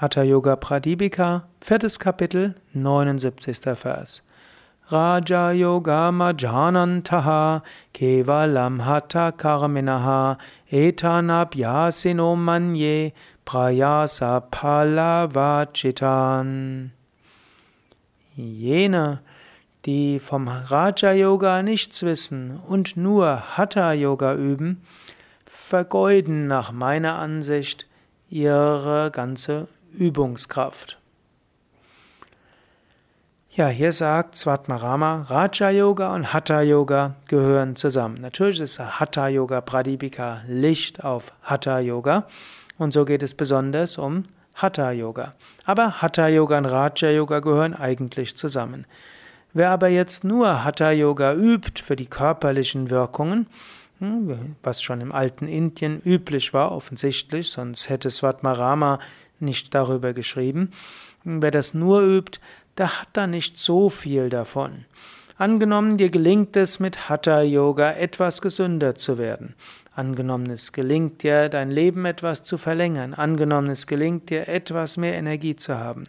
Hatha Yoga Pradipika, viertes Kapitel, 79. Vers. Raja Yoga Majanantaha Kevalam Hatha Karminaha Etanabhyasino Manye Prayasa Palavachitan. Jene, die vom Raja Yoga nichts wissen und nur Hatha Yoga üben, vergeuden nach meiner Ansicht ihre ganze Übungskraft. Ja, hier sagt Svatmarama, Raja Yoga und Hatha Yoga gehören zusammen. Natürlich ist Hatha Yoga Pradipika Licht auf Hatha Yoga und so geht es besonders um Hatha Yoga. Aber Hatha Yoga und Raja Yoga gehören eigentlich zusammen. Wer aber jetzt nur Hatha Yoga übt für die körperlichen Wirkungen, hm, was schon im alten Indien üblich war, offensichtlich, sonst hätte Svatmarama nicht darüber geschrieben. Wer das nur übt, der hat da nicht so viel davon. Angenommen, dir gelingt es mit Hatha Yoga etwas gesünder zu werden. Angenommen, es gelingt dir, dein Leben etwas zu verlängern. Angenommen, es gelingt dir, etwas mehr Energie zu haben.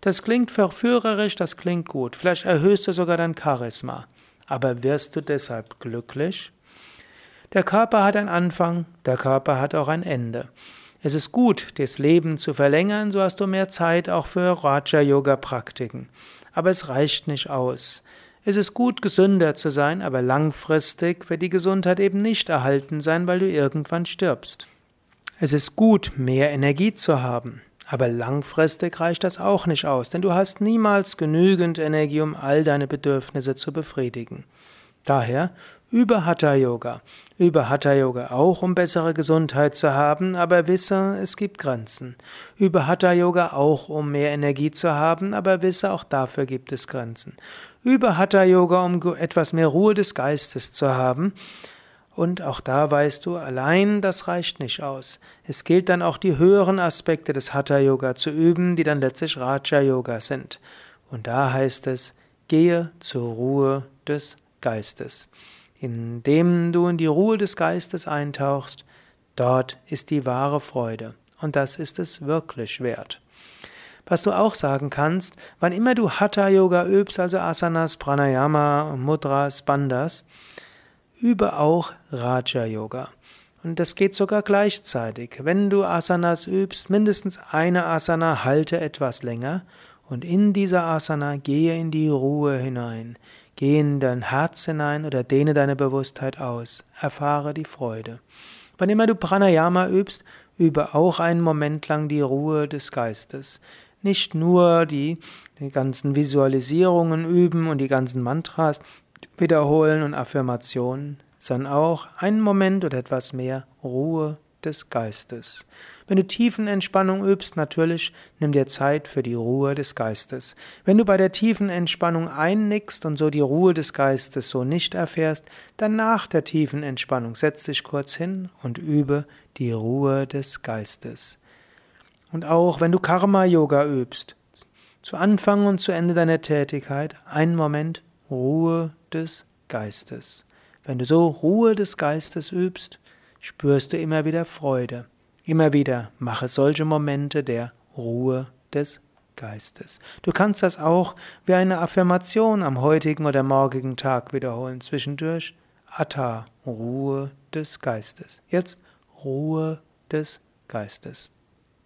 Das klingt verführerisch, das klingt gut. Vielleicht erhöhst du sogar dein Charisma. Aber wirst du deshalb glücklich? Der Körper hat einen Anfang, der Körper hat auch ein Ende. Es ist gut, das Leben zu verlängern, so hast du mehr Zeit auch für Raja-Yoga-Praktiken. Aber es reicht nicht aus. Es ist gut, gesünder zu sein, aber langfristig wird die Gesundheit eben nicht erhalten sein, weil du irgendwann stirbst. Es ist gut, mehr Energie zu haben, aber langfristig reicht das auch nicht aus, denn du hast niemals genügend Energie, um all deine Bedürfnisse zu befriedigen. Daher über Hatha Yoga. Über Hatha Yoga auch, um bessere Gesundheit zu haben, aber wisse, es gibt Grenzen. Über Hatha Yoga auch, um mehr Energie zu haben, aber wisse, auch dafür gibt es Grenzen. Über Hatha Yoga, um etwas mehr Ruhe des Geistes zu haben. Und auch da weißt du, allein das reicht nicht aus. Es gilt dann auch die höheren Aspekte des Hatha Yoga zu üben, die dann letztlich Raja Yoga sind. Und da heißt es, gehe zur Ruhe des Geistes. Indem du in die Ruhe des Geistes eintauchst, dort ist die wahre Freude. Und das ist es wirklich wert. Was du auch sagen kannst, wann immer du Hatha Yoga übst, also Asanas, Pranayama, Mudras, Bandhas, übe auch Raja Yoga. Und das geht sogar gleichzeitig. Wenn du Asanas übst, mindestens eine Asana halte etwas länger und in dieser Asana gehe in die Ruhe hinein. Geh in dein Herz hinein oder dehne deine Bewusstheit aus. Erfahre die Freude. Wann immer du Pranayama übst, übe auch einen Moment lang die Ruhe des Geistes. Nicht nur die, die ganzen Visualisierungen üben und die ganzen Mantras wiederholen und Affirmationen, sondern auch einen Moment oder etwas mehr Ruhe des Geistes. Wenn du tiefen Entspannung übst, natürlich nimm dir Zeit für die Ruhe des Geistes. Wenn du bei der tiefen Entspannung einnickst und so die Ruhe des Geistes so nicht erfährst, dann nach der tiefen Entspannung setz dich kurz hin und übe die Ruhe des Geistes. Und auch wenn du Karma Yoga übst, zu Anfang und zu Ende deiner Tätigkeit einen Moment Ruhe des Geistes. Wenn du so Ruhe des Geistes übst, spürst du immer wieder Freude. Immer wieder mache solche Momente der Ruhe des Geistes. Du kannst das auch wie eine Affirmation am heutigen oder morgigen Tag wiederholen. Zwischendurch Atta, Ruhe des Geistes. Jetzt Ruhe des Geistes.